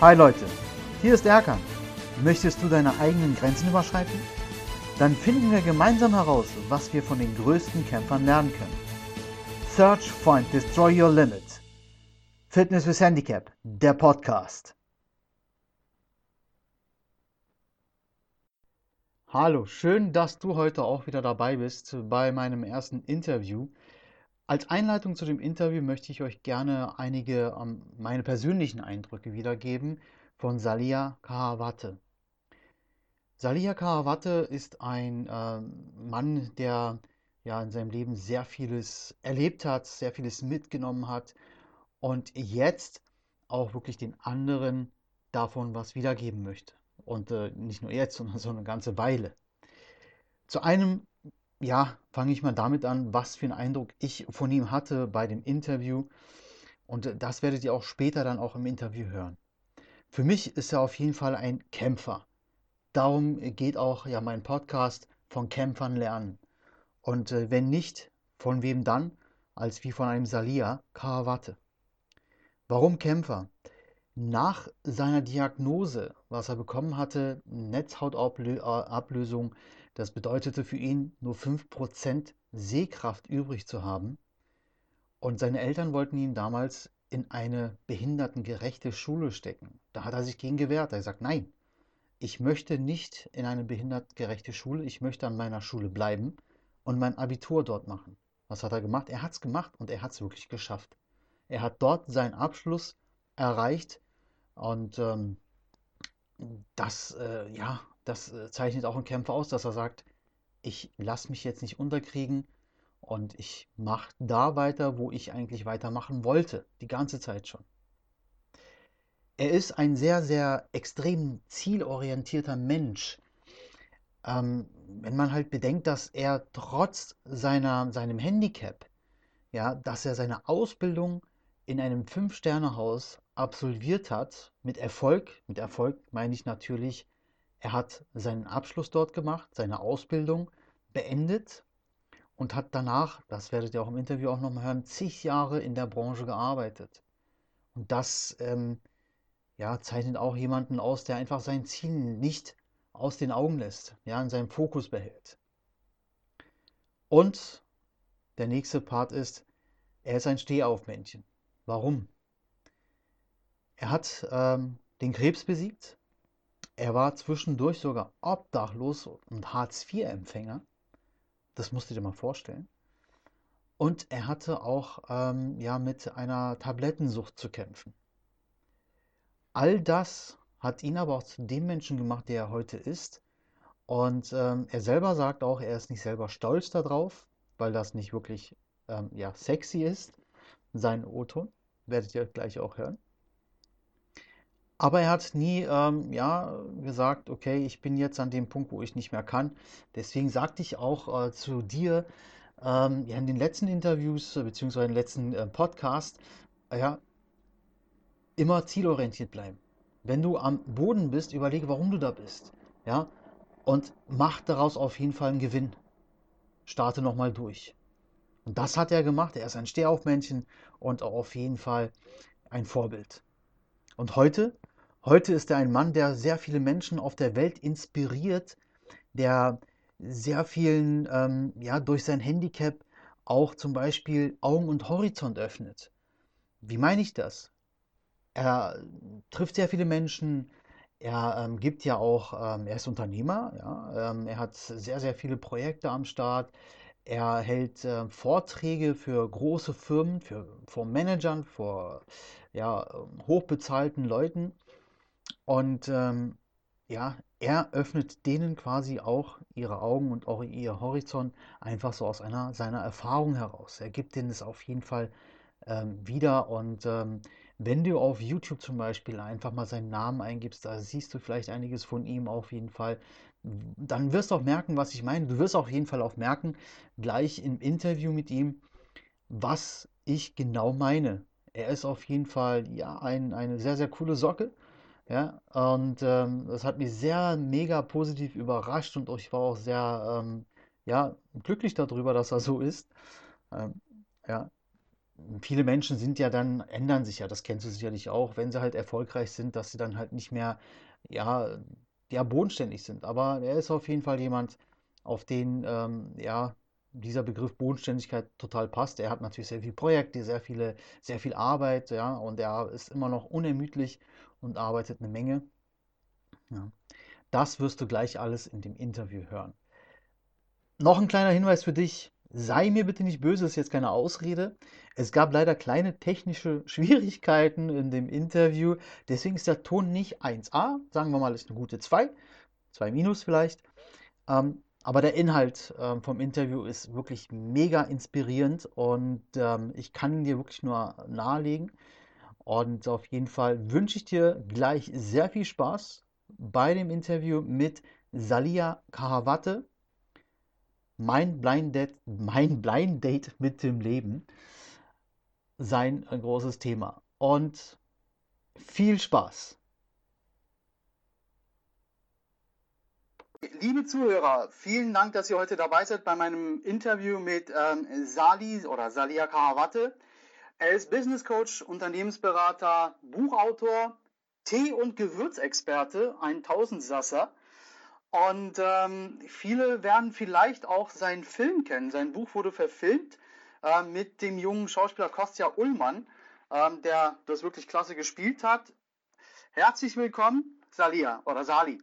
Hi Leute, hier ist Erkan. Möchtest du deine eigenen Grenzen überschreiten? Dann finden wir gemeinsam heraus, was wir von den größten Kämpfern lernen können. Search, Find, Destroy Your Limit. Fitness with Handicap, der Podcast. Hallo, schön, dass du heute auch wieder dabei bist bei meinem ersten Interview. Als Einleitung zu dem Interview möchte ich euch gerne einige ähm, meine persönlichen Eindrücke wiedergeben von Salia Kahawate. Salia Kahawate ist ein äh, Mann, der ja in seinem Leben sehr vieles erlebt hat, sehr vieles mitgenommen hat und jetzt auch wirklich den anderen davon was wiedergeben möchte. Und äh, nicht nur jetzt, sondern so eine ganze Weile. Zu einem ja, fange ich mal damit an, was für einen Eindruck ich von ihm hatte bei dem Interview. Und äh, das werdet ihr auch später dann auch im Interview hören. Für mich ist er auf jeden Fall ein Kämpfer. Darum geht auch ja mein Podcast von Kämpfern lernen. Und äh, wenn nicht, von wem dann, als wie von einem Salia Karawatte. Warum Kämpfer? Nach seiner Diagnose, was er bekommen hatte, Netzhautablösung, das bedeutete für ihn, nur 5% Sehkraft übrig zu haben. Und seine Eltern wollten ihn damals in eine behindertengerechte Schule stecken. Da hat er sich gegen gewehrt. Er gesagt, nein, ich möchte nicht in eine behindertengerechte Schule, ich möchte an meiner Schule bleiben und mein Abitur dort machen. Was hat er gemacht? Er hat es gemacht und er hat es wirklich geschafft. Er hat dort seinen Abschluss erreicht und ähm, das, äh, ja, das äh, zeichnet auch einen Kämpfer aus, dass er sagt, ich lasse mich jetzt nicht unterkriegen und ich mache da weiter, wo ich eigentlich weitermachen wollte, die ganze Zeit schon. Er ist ein sehr, sehr extrem zielorientierter Mensch. Ähm, wenn man halt bedenkt, dass er trotz seiner, seinem Handicap, ja, dass er seine Ausbildung in einem Fünf-Sterne-Haus absolviert hat, mit Erfolg, mit Erfolg meine ich natürlich er hat seinen Abschluss dort gemacht, seine Ausbildung beendet und hat danach, das werdet ihr auch im Interview auch nochmal hören, zig Jahre in der Branche gearbeitet. Und das ähm, ja, zeichnet auch jemanden aus, der einfach sein Ziel nicht aus den Augen lässt, ja, in seinem Fokus behält. Und der nächste Part ist, er ist ein Stehaufmännchen. Warum? Er hat ähm, den Krebs besiegt, er war zwischendurch sogar obdachlos und Hartz-IV-Empfänger. Das musst du dir mal vorstellen. Und er hatte auch ähm, ja, mit einer Tablettensucht zu kämpfen. All das hat ihn aber auch zu dem Menschen gemacht, der er heute ist. Und ähm, er selber sagt auch, er ist nicht selber stolz darauf, weil das nicht wirklich ähm, ja, sexy ist. Sein O-Ton werdet ihr gleich auch hören. Aber er hat nie ähm, ja, gesagt, okay, ich bin jetzt an dem Punkt, wo ich nicht mehr kann. Deswegen sagte ich auch äh, zu dir ähm, ja, in den letzten Interviews, äh, beziehungsweise im letzten äh, Podcast, äh, ja, immer zielorientiert bleiben. Wenn du am Boden bist, überlege, warum du da bist. Ja, und mach daraus auf jeden Fall einen Gewinn. Starte nochmal durch. Und das hat er gemacht. Er ist ein Stehaufmännchen und auch auf jeden Fall ein Vorbild. Und heute Heute ist er ein Mann, der sehr viele Menschen auf der Welt inspiriert, der sehr vielen ähm, ja, durch sein Handicap auch zum Beispiel Augen und Horizont öffnet. Wie meine ich das? Er trifft sehr viele Menschen, er ähm, gibt ja auch, ähm, er ist Unternehmer, ja, ähm, er hat sehr, sehr viele Projekte am Start, er hält äh, Vorträge für große Firmen, für, vor Managern, vor ja, hochbezahlten Leuten und ähm, ja, er öffnet denen quasi auch ihre Augen und auch ihr Horizont einfach so aus einer seiner Erfahrung heraus. Er gibt denen es auf jeden Fall ähm, wieder. Und ähm, wenn du auf YouTube zum Beispiel einfach mal seinen Namen eingibst, da siehst du vielleicht einiges von ihm auf jeden Fall. Dann wirst du auch merken, was ich meine. Du wirst auf jeden Fall auch merken, gleich im Interview mit ihm, was ich genau meine. Er ist auf jeden Fall ja ein, eine sehr, sehr coole Socke. Ja, und ähm, das hat mich sehr mega positiv überrascht und ich war auch sehr ähm, ja, glücklich darüber, dass er so ist. Ähm, ja. viele Menschen sind ja dann, ändern sich ja, das kennst du sicherlich auch, wenn sie halt erfolgreich sind, dass sie dann halt nicht mehr, ja, ja, bodenständig sind. Aber er ist auf jeden Fall jemand, auf den, ähm, ja, dieser Begriff Bodenständigkeit total passt. Er hat natürlich sehr viele Projekte, sehr viele, sehr viel Arbeit, ja, und er ist immer noch unermüdlich und arbeitet eine Menge. Ja. Das wirst du gleich alles in dem Interview hören. Noch ein kleiner Hinweis für dich. Sei mir bitte nicht böse, das ist jetzt keine Ausrede. Es gab leider kleine technische Schwierigkeiten in dem Interview. Deswegen ist der Ton nicht 1a, sagen wir mal, ist eine gute 2, 2 minus vielleicht. Ähm, aber der Inhalt ähm, vom Interview ist wirklich mega inspirierend und ähm, ich kann ihn dir wirklich nur nahelegen. Und auf jeden Fall wünsche ich dir gleich sehr viel Spaß bei dem Interview mit Salia Kahawatte. Mein Blind Date, mein Blind Date mit dem Leben. Sein großes Thema. Und viel Spaß. Liebe Zuhörer, vielen Dank, dass ihr heute dabei seid bei meinem Interview mit ähm, Sali oder Salia Kahawatte. Er ist Business Coach, Unternehmensberater, Buchautor, Tee- und Gewürzexperte, ein Tausendsasser. Und ähm, viele werden vielleicht auch seinen Film kennen. Sein Buch wurde verfilmt äh, mit dem jungen Schauspieler Kostja Ullmann, ähm, der das wirklich klasse gespielt hat. Herzlich willkommen, Salia oder Sali.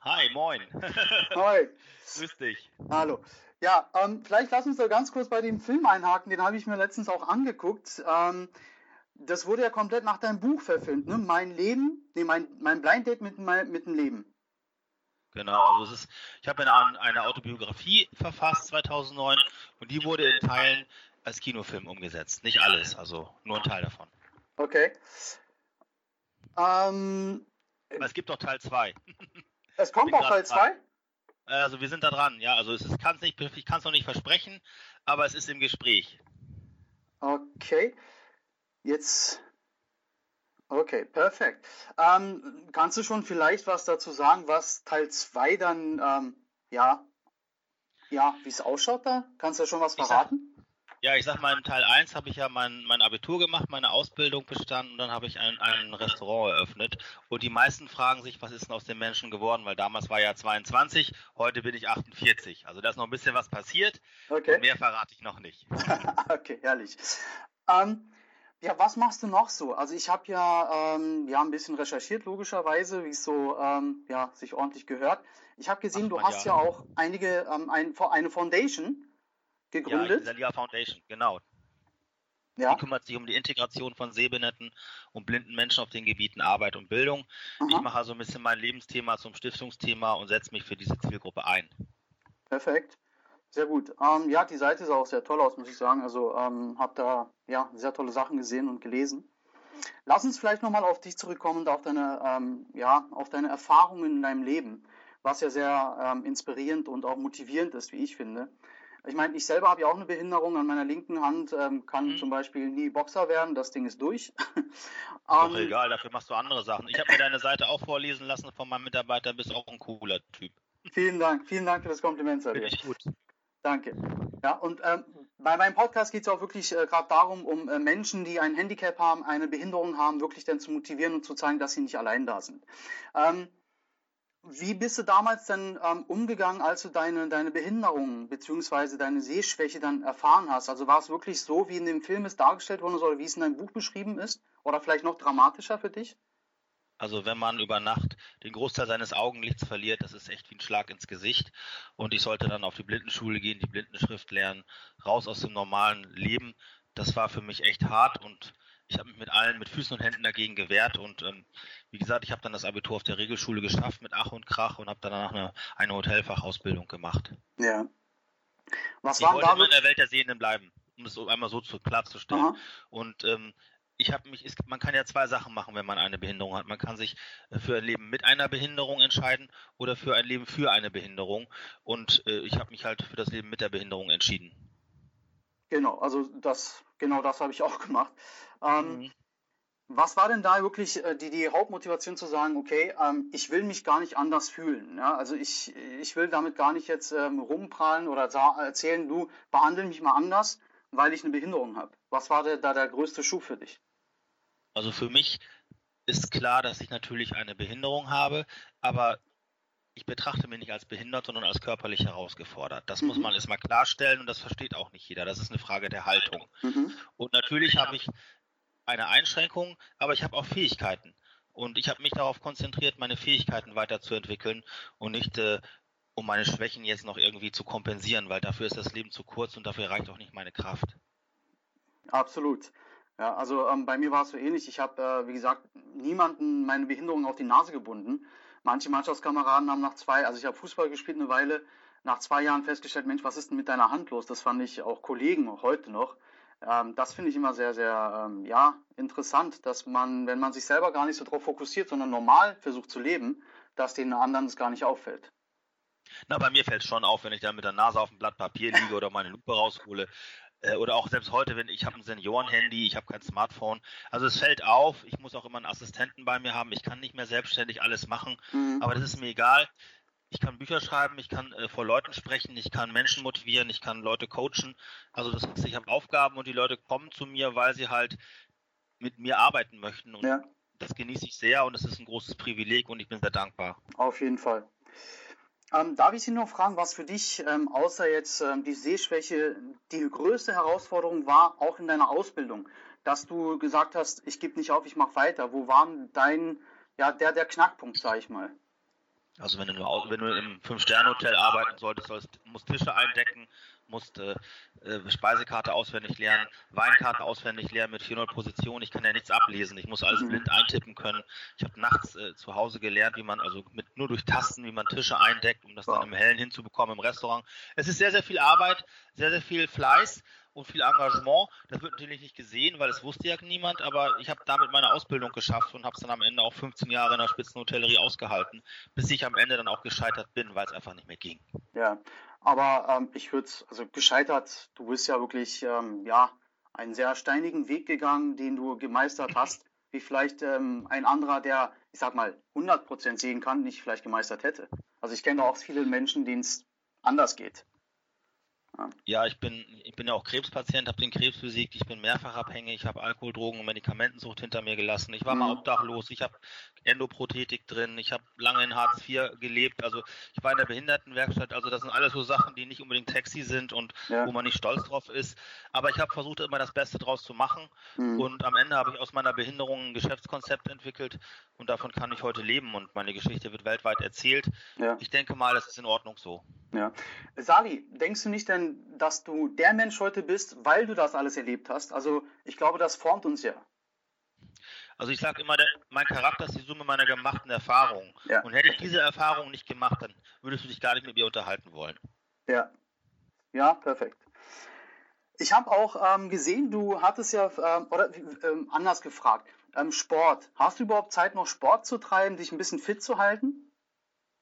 Hi, moin. Hi. Grüß dich. Hallo. Ja, ähm, vielleicht lass uns da ganz kurz bei dem Film einhaken, den habe ich mir letztens auch angeguckt. Ähm, das wurde ja komplett nach deinem Buch verfilmt, ne? Mein Leben, nee, mein, mein Blind Date mit, mit dem Leben. Genau, also es ist, ich habe eine, eine Autobiografie verfasst 2009 und die wurde in Teilen als Kinofilm umgesetzt. Nicht alles, also nur ein Teil davon. Okay. Ähm, es gibt doch Teil 2. Es kommt auch Teil 2? Also wir sind da dran, ja. Also es ist, kann's nicht, ich kann es noch nicht versprechen, aber es ist im Gespräch. Okay. Jetzt. Okay, perfekt. Ähm, kannst du schon vielleicht was dazu sagen, was Teil 2 dann, ähm, ja, ja, wie es ausschaut da? Kannst du schon was verraten? Ja, ich sag mal, in Teil 1 habe ich ja mein, mein Abitur gemacht, meine Ausbildung bestanden und dann habe ich ein, ein Restaurant eröffnet. Und die meisten fragen sich, was ist denn aus den Menschen geworden? Weil damals war ja 22, heute bin ich 48. Also da ist noch ein bisschen was passiert. Okay. Und mehr verrate ich noch nicht. okay, herrlich. Ähm, ja, was machst du noch so? Also ich habe ja, ähm, ja ein bisschen recherchiert, logischerweise, wie es so ähm, ja, sich ordentlich gehört. Ich habe gesehen, Ach, du hast ja. ja auch einige, ähm, ein, eine Foundation gegründet. Ja, Salia Foundation, genau. Ja. Die kümmert sich um die Integration von sehbehinderten und blinden Menschen auf den Gebieten Arbeit und Bildung. Aha. Ich mache also ein bisschen mein Lebensthema zum Stiftungsthema und setze mich für diese Zielgruppe ein. Perfekt. Sehr gut. Ähm, ja, die Seite sah auch sehr toll aus, muss ich sagen. Also ähm, habe da ja sehr tolle Sachen gesehen und gelesen. Lass uns vielleicht nochmal auf dich zurückkommen und auf deine, ähm, ja, auf deine Erfahrungen in deinem Leben, was ja sehr ähm, inspirierend und auch motivierend ist, wie ich finde. Ich meine, ich selber habe ja auch eine Behinderung an meiner linken Hand, ähm, kann mhm. zum Beispiel nie Boxer werden, das Ding ist durch. Doch ähm, egal, dafür machst du andere Sachen. Ich habe mir deine Seite auch vorlesen lassen von meinem Mitarbeiter, bist auch ein cooler Typ. Vielen Dank, vielen Dank für das Kompliment, ich gut. Danke. Ja, und ähm, bei meinem Podcast geht es auch wirklich äh, gerade darum, um äh, Menschen, die ein Handicap haben, eine Behinderung haben, wirklich dann zu motivieren und zu zeigen, dass sie nicht allein da sind. Ähm, wie bist du damals denn ähm, umgegangen, als du deine, deine Behinderung bzw. deine Sehschwäche dann erfahren hast? Also war es wirklich so, wie in dem Film es dargestellt worden ist oder wie es in deinem Buch beschrieben ist? Oder vielleicht noch dramatischer für dich? Also wenn man über Nacht den Großteil seines Augenlichts verliert, das ist echt wie ein Schlag ins Gesicht. Und ich sollte dann auf die Blindenschule gehen, die Blindenschrift lernen, raus aus dem normalen Leben. Das war für mich echt hart und ich habe mich mit allen, mit Füßen und Händen dagegen gewehrt und ähm, wie gesagt, ich habe dann das Abitur auf der Regelschule geschafft mit Ach und Krach und habe danach eine, eine Hotelfachausbildung gemacht. Ja. Was ich wollte immer in der Welt der Sehenden bleiben, um es einmal so zu, klarzustellen. Aha. Und ähm, ich habe mich, ist, man kann ja zwei Sachen machen, wenn man eine Behinderung hat. Man kann sich äh, für ein Leben mit einer Behinderung entscheiden oder für ein Leben für eine Behinderung. Und äh, ich habe mich halt für das Leben mit der Behinderung entschieden. Genau, also das, genau das habe ich auch gemacht. Ähm, mhm. Was war denn da wirklich äh, die, die Hauptmotivation zu sagen, okay, ähm, ich will mich gar nicht anders fühlen? Ja? Also ich, ich will damit gar nicht jetzt ähm, rumprallen oder erzählen, du behandle mich mal anders, weil ich eine Behinderung habe. Was war da der größte Schuh für dich? Also für mich ist klar, dass ich natürlich eine Behinderung habe, aber ich betrachte mich nicht als behindert, sondern als körperlich herausgefordert. Das mhm. muss man erstmal klarstellen und das versteht auch nicht jeder. Das ist eine Frage der Haltung. Mhm. Und natürlich habe ich eine Einschränkung, aber ich habe auch Fähigkeiten. Und ich habe mich darauf konzentriert, meine Fähigkeiten weiterzuentwickeln und nicht äh, um meine Schwächen jetzt noch irgendwie zu kompensieren, weil dafür ist das Leben zu kurz und dafür reicht auch nicht meine Kraft. Absolut. Ja, also ähm, bei mir war es so ähnlich. Ich habe, äh, wie gesagt, niemanden meine Behinderung auf die Nase gebunden. Manche Mannschaftskameraden haben nach zwei, also ich habe Fußball gespielt eine Weile, nach zwei Jahren festgestellt, Mensch, was ist denn mit deiner Hand los? Das fand ich auch Kollegen heute noch. Ähm, das finde ich immer sehr, sehr ähm, ja, interessant, dass man, wenn man sich selber gar nicht so darauf fokussiert, sondern normal versucht zu leben, dass den anderen es gar nicht auffällt. Na, bei mir fällt es schon auf, wenn ich da mit der Nase auf dem Blatt Papier liege oder meine Lupe raushole. Äh, oder auch selbst heute, wenn ich habe ein Seniorenhandy, ich habe kein Smartphone. Also es fällt auf, ich muss auch immer einen Assistenten bei mir haben. Ich kann nicht mehr selbstständig alles machen, mhm. aber das ist mir egal. Ich kann Bücher schreiben, ich kann äh, vor Leuten sprechen, ich kann Menschen motivieren, ich kann Leute coachen. Also das heißt, ich habe Aufgaben und die Leute kommen zu mir, weil sie halt mit mir arbeiten möchten. Und ja. das genieße ich sehr und es ist ein großes Privileg und ich bin sehr dankbar. Auf jeden Fall. Ähm, darf ich Sie noch fragen, was für dich ähm, außer jetzt ähm, die Sehschwäche die größte Herausforderung war, auch in deiner Ausbildung? Dass du gesagt hast, ich gebe nicht auf, ich mache weiter. Wo war dein, ja, der, der Knackpunkt, sag ich mal? Also wenn du, wenn du im Fünf-Sterne-Hotel arbeiten solltest, sollst, musst Tische eindecken, musst äh, äh, Speisekarte auswendig lernen, Weinkarte auswendig lernen mit 400 Positionen. Ich kann ja nichts ablesen. Ich muss alles mhm. blind eintippen können. Ich habe nachts äh, zu Hause gelernt, wie man also mit nur durch Tasten, wie man Tische eindeckt, um das dann im Hellen hinzubekommen im Restaurant. Es ist sehr, sehr viel Arbeit, sehr, sehr viel Fleiß und viel Engagement. Das wird natürlich nicht gesehen, weil es wusste ja niemand, aber ich habe damit meine Ausbildung geschafft und habe es dann am Ende auch 15 Jahre in der Spitzenhotellerie ausgehalten, bis ich am Ende dann auch gescheitert bin, weil es einfach nicht mehr ging. Ja, aber ähm, ich würde, also gescheitert, du bist ja wirklich, ähm, ja, einen sehr steinigen Weg gegangen, den du gemeistert hast, wie vielleicht ähm, ein anderer, der, ich sag mal, 100% sehen kann, nicht vielleicht gemeistert hätte. Also ich kenne auch viele Menschen, denen es anders geht. Ja, ich bin, ich bin ja auch Krebspatient, habe den Krebs besiegt, ich bin mehrfach abhängig, ich habe Alkohol, Drogen und Medikamentensucht hinter mir gelassen. Ich war mhm. mal obdachlos, ich habe Endoprothetik drin, ich habe lange in Hartz IV gelebt, also ich war in der Behindertenwerkstatt, also das sind alles so Sachen, die nicht unbedingt sexy sind und ja. wo man nicht stolz drauf ist. Aber ich habe versucht, immer das Beste draus zu machen mhm. und am Ende habe ich aus meiner Behinderung ein Geschäftskonzept entwickelt und davon kann ich heute leben und meine Geschichte wird weltweit erzählt. Ja. Ich denke mal, das ist in Ordnung so. Ja. Sali, denkst du nicht denn, dass du der Mensch heute bist, weil du das alles erlebt hast? Also ich glaube, das formt uns ja. Also ich sage immer, der, mein Charakter ist die Summe meiner gemachten Erfahrungen. Ja. Und hätte ich diese Erfahrungen nicht gemacht, dann würdest du dich gar nicht mit mir unterhalten wollen. Ja, ja, perfekt. Ich habe auch ähm, gesehen, du hattest ja, ähm, oder ähm, anders gefragt, ähm, Sport. Hast du überhaupt Zeit, noch Sport zu treiben, dich ein bisschen fit zu halten?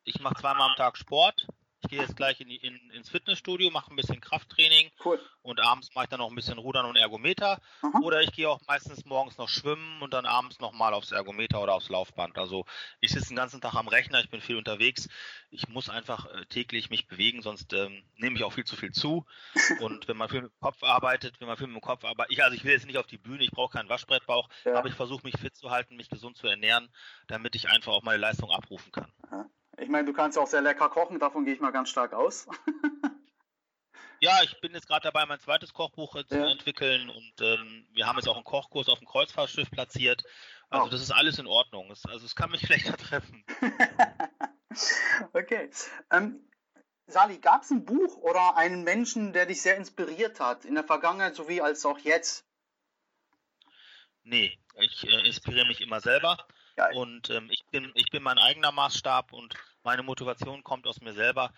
Ich mache zweimal am Tag Sport. Ich gehe jetzt gleich in, in, ins Fitnessstudio, mache ein bisschen Krafttraining cool. und abends mache ich dann noch ein bisschen Rudern und Ergometer. Aha. Oder ich gehe auch meistens morgens noch schwimmen und dann abends nochmal aufs Ergometer oder aufs Laufband. Also ich sitze den ganzen Tag am Rechner, ich bin viel unterwegs. Ich muss einfach äh, täglich mich bewegen, sonst ähm, nehme ich auch viel zu viel zu. Und wenn man viel mit dem Kopf arbeitet, wenn man viel mit dem Kopf arbeitet, ich, also ich will jetzt nicht auf die Bühne, ich brauche keinen Waschbrettbauch, ja. aber ich versuche mich fit zu halten, mich gesund zu ernähren, damit ich einfach auch meine Leistung abrufen kann. Aha. Ich meine, du kannst ja auch sehr lecker kochen, davon gehe ich mal ganz stark aus. ja, ich bin jetzt gerade dabei, mein zweites Kochbuch äh, zu ja. entwickeln und ähm, wir haben jetzt auch einen Kochkurs auf dem Kreuzfahrtschiff platziert. Also oh. das ist alles in Ordnung. Es, also es kann mich schlechter treffen. okay. Ähm, Sali, gab es ein Buch oder einen Menschen, der dich sehr inspiriert hat, in der Vergangenheit sowie als auch jetzt? Nee, ich äh, inspiriere mich immer selber. Geil. Und ähm, ich, bin, ich bin mein eigener Maßstab und meine Motivation kommt aus mir selber.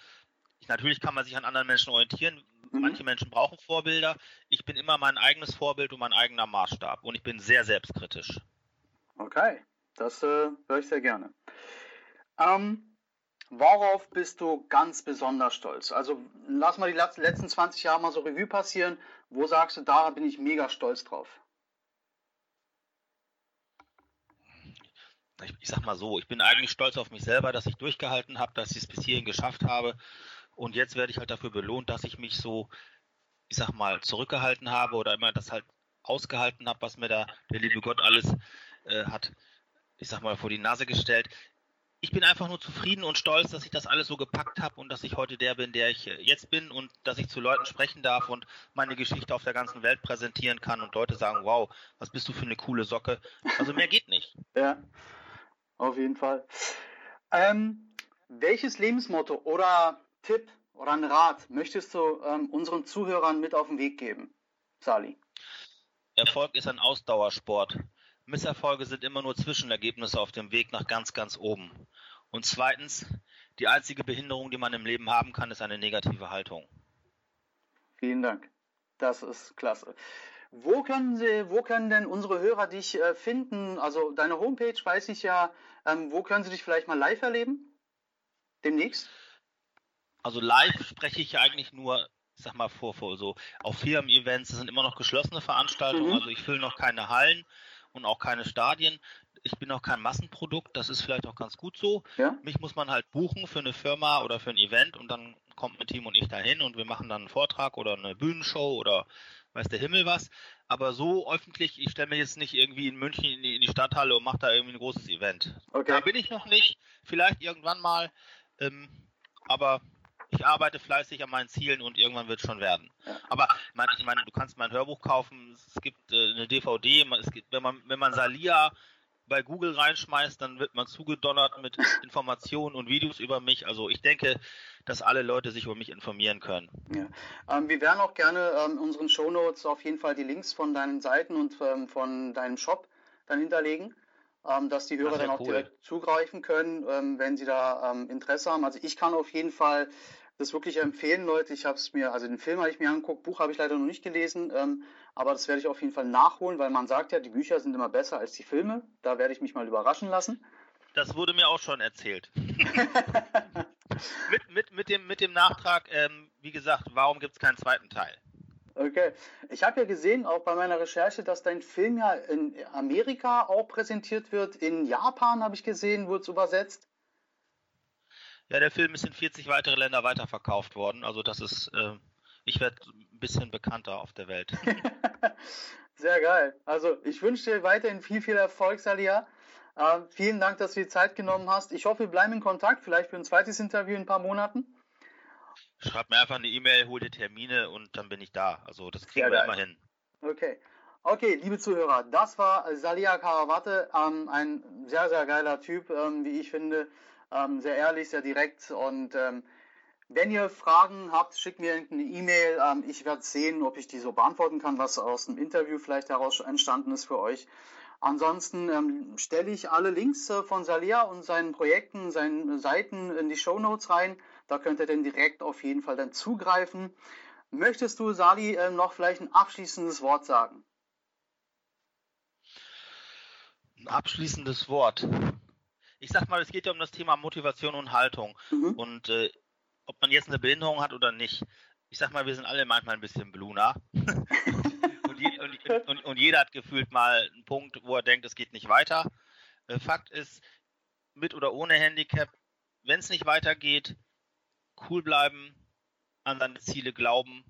Ich, natürlich kann man sich an anderen Menschen orientieren. Mhm. Manche Menschen brauchen Vorbilder. Ich bin immer mein eigenes Vorbild und mein eigener Maßstab. Und ich bin sehr selbstkritisch. Okay, das äh, höre ich sehr gerne. Ähm, worauf bist du ganz besonders stolz? Also lass mal die letzten 20 Jahre mal so Revue passieren. Wo sagst du, da bin ich mega stolz drauf? Ich, ich sag mal so, ich bin eigentlich stolz auf mich selber, dass ich durchgehalten habe, dass ich es bis hierhin geschafft habe. Und jetzt werde ich halt dafür belohnt, dass ich mich so ich sag mal, zurückgehalten habe oder immer das halt ausgehalten habe, was mir da der liebe Gott alles äh, hat, ich sag mal, vor die Nase gestellt. Ich bin einfach nur zufrieden und stolz, dass ich das alles so gepackt habe und dass ich heute der bin, der ich äh, jetzt bin und dass ich zu Leuten sprechen darf und meine Geschichte auf der ganzen Welt präsentieren kann und Leute sagen, wow, was bist du für eine coole Socke. Also mehr geht nicht. ja, auf jeden Fall. Ähm, welches Lebensmotto oder Tipp oder einen Rat möchtest du ähm, unseren Zuhörern mit auf den Weg geben, Sali? Erfolg ist ein Ausdauersport. Misserfolge sind immer nur Zwischenergebnisse auf dem Weg nach ganz, ganz oben. Und zweitens, die einzige Behinderung, die man im Leben haben kann, ist eine negative Haltung. Vielen Dank. Das ist klasse. Wo können, Sie, wo können denn unsere Hörer dich äh, finden? Also deine Homepage weiß ich ja. Ähm, wo können sie dich vielleicht mal live erleben? Demnächst? Also live spreche ich ja eigentlich nur, ich sag mal, vor, vor so auf Firmen-Events. Das sind immer noch geschlossene Veranstaltungen. Mhm. Also ich fülle noch keine Hallen und auch keine Stadien. Ich bin auch kein Massenprodukt. Das ist vielleicht auch ganz gut so. Ja? Mich muss man halt buchen für eine Firma oder für ein Event und dann kommt mein Team und ich dahin und wir machen dann einen Vortrag oder eine Bühnenshow oder weiß der Himmel was. Aber so öffentlich, ich stelle mir jetzt nicht irgendwie in München in die, in die Stadthalle und mache da irgendwie ein großes Event. Okay. Da bin ich noch nicht. Vielleicht irgendwann mal. Ähm, aber ich arbeite fleißig an meinen Zielen und irgendwann wird es schon werden. Aber ich meine, du kannst mein Hörbuch kaufen. Es gibt äh, eine DVD. Es gibt, wenn man wenn man Salia bei Google reinschmeißt, dann wird man zugedonnert mit Informationen und Videos über mich. Also ich denke, dass alle Leute sich über mich informieren können. Ja. Ähm, wir werden auch gerne ähm, in unseren Shownotes auf jeden Fall die Links von deinen Seiten und ähm, von deinem Shop dann hinterlegen, ähm, dass die Hörer Das dann auch cool. direkt zugreifen können, ähm, wenn sie da ähm, Interesse haben. Also ich kann auf jeden Fall das wirklich empfehlen, Leute. Ich habe es mir, also den Film habe ich mir angeguckt, Buch habe ich leider noch nicht gelesen, ähm, aber das werde ich auf jeden Fall nachholen, weil man sagt ja, die Bücher sind immer besser als die Filme. Da werde ich mich mal überraschen lassen. Das wurde mir auch schon erzählt. mit, mit, mit, dem, mit dem Nachtrag, ähm, wie gesagt, warum gibt es keinen zweiten Teil? Okay. Ich habe ja gesehen, auch bei meiner Recherche, dass dein Film ja in Amerika auch präsentiert wird. In Japan habe ich gesehen, wurde es übersetzt. Ja, der Film ist in 40 weitere Länder weiterverkauft worden. Also das ist, äh, ich werde ein bisschen bekannter auf der Welt. Sehr geil. Also ich wünsche dir weiterhin viel, viel Erfolg, Salia. Äh, vielen Dank, dass du die Zeit genommen hast. Ich hoffe, wir bleiben in Kontakt, vielleicht für ein zweites Interview in ein paar Monaten. Schreib mir einfach eine E-Mail, hol dir Termine und dann bin ich da. Also das kriegen Sehr wir geil. immer hin. Okay. Okay, liebe Zuhörer, das war Salia Karawate, ähm, ein sehr, sehr geiler Typ, ähm, wie ich finde. Ähm, sehr ehrlich, sehr direkt und ähm, wenn ihr Fragen habt, schickt mir eine E-Mail. Ähm, ich werde sehen, ob ich die so beantworten kann, was aus dem Interview vielleicht heraus entstanden ist für euch. Ansonsten ähm, stelle ich alle Links äh, von Salia und seinen Projekten, seinen Seiten in die Show Notes rein. Da könnt ihr dann direkt auf jeden Fall dann zugreifen. Möchtest du, Sali, äh, noch vielleicht ein abschließendes Wort sagen? Ein abschließendes Wort. Ich sag mal, es geht ja um das Thema Motivation und Haltung. Mhm. Und äh, ob man jetzt eine Behinderung hat oder nicht. Ich sag mal, wir sind alle manchmal ein bisschen Bluna. und, je, und, und, und jeder hat gefühlt mal einen Punkt, wo er denkt, es geht nicht weiter. Äh, Fakt ist, mit oder ohne Handicap, wenn es nicht weitergeht, cool bleiben, an seine Ziele glauben,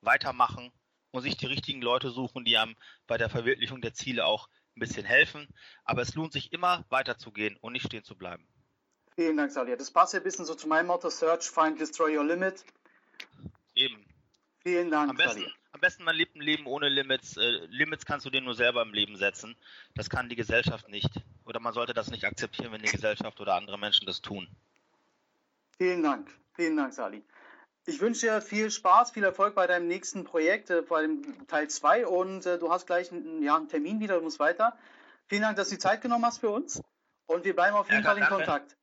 weitermachen und sich die richtigen Leute suchen, die einem bei der Verwirklichung der Ziele auch ein bisschen helfen. Aber es lohnt sich immer weiterzugehen und nicht stehen zu bleiben. Vielen Dank, Salia. Das passt ja ein bisschen so zu meinem Motto: Search, Find, Destroy Your Limit. Eben. Vielen Dank, Am besten, Salia. am besten man lebt ein Leben ohne Limits. Äh, Limits kannst du dir nur selber im Leben setzen. Das kann die Gesellschaft nicht. Oder man sollte das nicht akzeptieren, wenn die Gesellschaft oder andere Menschen das tun. Vielen Dank. Vielen Dank, Sali. Ich wünsche dir viel Spaß, viel Erfolg bei deinem nächsten Projekt, äh, bei dem Teil 2 und äh, du hast gleich einen, ja, einen Termin wieder, du musst weiter. Vielen Dank, dass du die Zeit genommen hast für uns und wir bleiben auf jeden Ja, Fall in danke. Kontakt.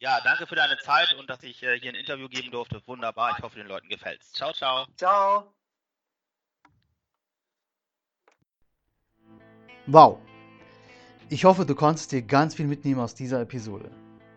Ja, danke für deine Zeit und dass ich äh, hier ein Interview geben durfte. Wunderbar. Ich hoffe, den Leuten gefällt's. Ciao, ciao. Ciao. Wow! Ich hoffe, du konntest dir ganz viel mitnehmen aus dieser Episode.